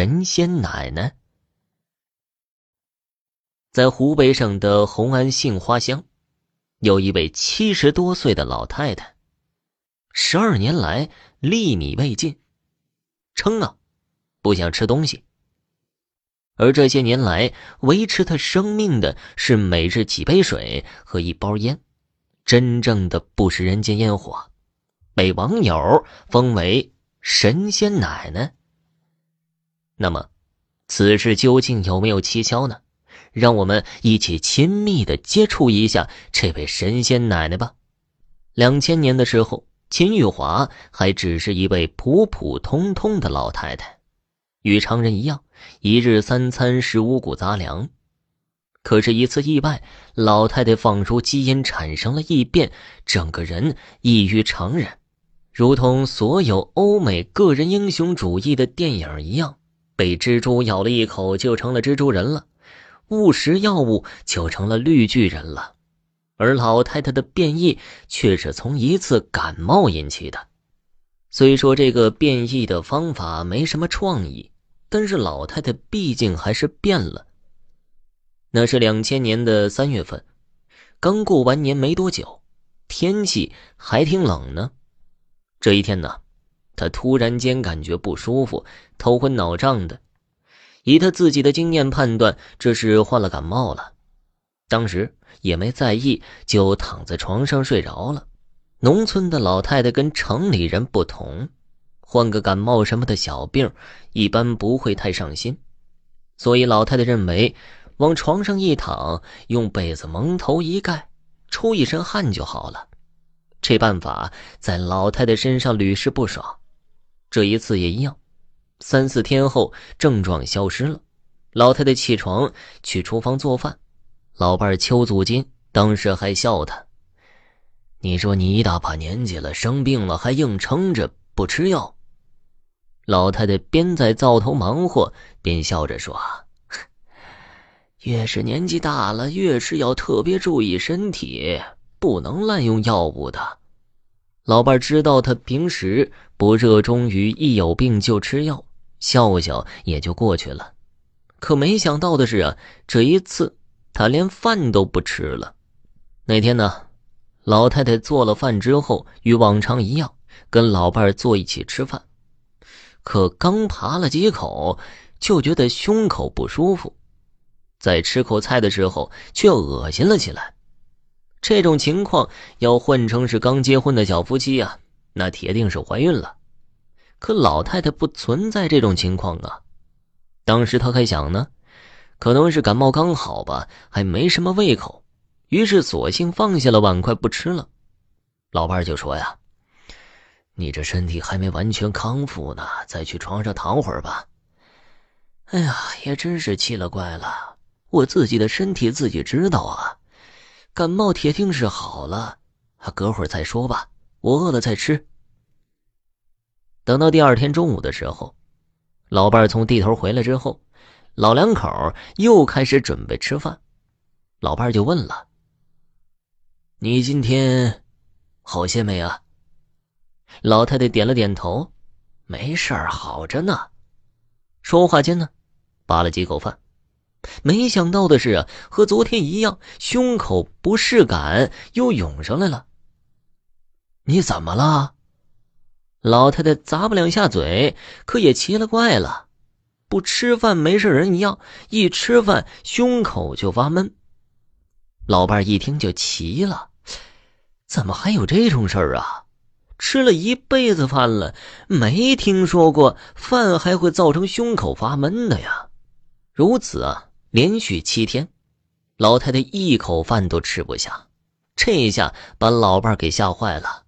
神仙奶奶。在湖北省的红安杏花乡，有一位七十多岁的老太太，十二年来粒米未进，撑啊，不想吃东西。而这些年来维持她生命的是每日几杯水和一包烟，真正的不食人间烟火，被网友封为神仙奶奶。那么，此事究竟有没有蹊跷呢？让我们一起亲密的接触一下这位神仙奶奶吧。两千年的时候，秦玉华还只是一位普普通通的老太太，与常人一样。一日三餐食五谷杂粮，可是，一次意外，老太太放出基因产生了异变，整个人异于常人，如同所有欧美个人英雄主义的电影一样，被蜘蛛咬了一口就成了蜘蛛人了，误食药物就成了绿巨人了，而老太太的变异却是从一次感冒引起的。虽说这个变异的方法没什么创意。但是老太太毕竟还是变了。那是两千年的三月份，刚过完年没多久，天气还挺冷呢。这一天呢，她突然间感觉不舒服，头昏脑胀的。以她自己的经验判断，这是患了感冒了。当时也没在意，就躺在床上睡着了。农村的老太太跟城里人不同。患个感冒什么的小病，一般不会太上心，所以老太太认为，往床上一躺，用被子蒙头一盖，出一身汗就好了。这办法在老太太身上屡试不爽，这一次也一样。三四天后，症状消失了，老太太起床去厨房做饭，老伴邱祖金当时还笑她：“你说你一大把年纪了，生病了还硬撑着不吃药。”老太太边在灶头忙活，边笑着说：“ 越是年纪大了，越是要特别注意身体，不能滥用药物的。”老伴知道他平时不热衷于一有病就吃药，笑笑也就过去了。可没想到的是啊，这一次他连饭都不吃了。那天呢，老太太做了饭之后，与往常一样，跟老伴坐一起吃饭。可刚扒了几口，就觉得胸口不舒服，在吃口菜的时候却恶心了起来。这种情况要换成是刚结婚的小夫妻啊，那铁定是怀孕了。可老太太不存在这种情况啊。当时她还想呢，可能是感冒刚好吧，还没什么胃口，于是索性放下了碗筷不吃了。老伴就说呀。你这身体还没完全康复呢，再去床上躺会儿吧。哎呀，也真是奇了怪了，我自己的身体自己知道啊，感冒铁定是好了，隔会儿再说吧，我饿了再吃。等到第二天中午的时候，老伴从地头回来之后，老两口又开始准备吃饭，老伴就问了：“你今天好些没啊？”老太太点了点头，没事儿，好着呢。说话间呢，扒了几口饭，没想到的是啊，和昨天一样，胸口不适感又涌上来了。你怎么了？老太太咂巴两下嘴，可也奇了怪了，不吃饭没事人一样，一吃饭胸口就发闷。老伴一听就奇了，怎么还有这种事儿啊？吃了一辈子饭了，没听说过饭还会造成胸口发闷的呀。如此啊，连续七天，老太太一口饭都吃不下，这一下把老伴给吓坏了。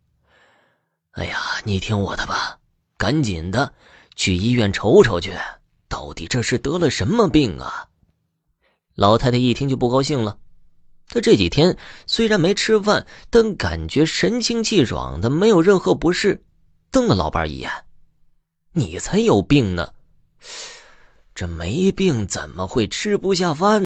哎呀，你听我的吧，赶紧的去医院瞅瞅去，到底这是得了什么病啊？老太太一听就不高兴了。她这几天虽然没吃饭，但感觉神清气爽的，没有任何不适。瞪了老伴一眼：“你才有病呢！这没病怎么会吃不下饭？”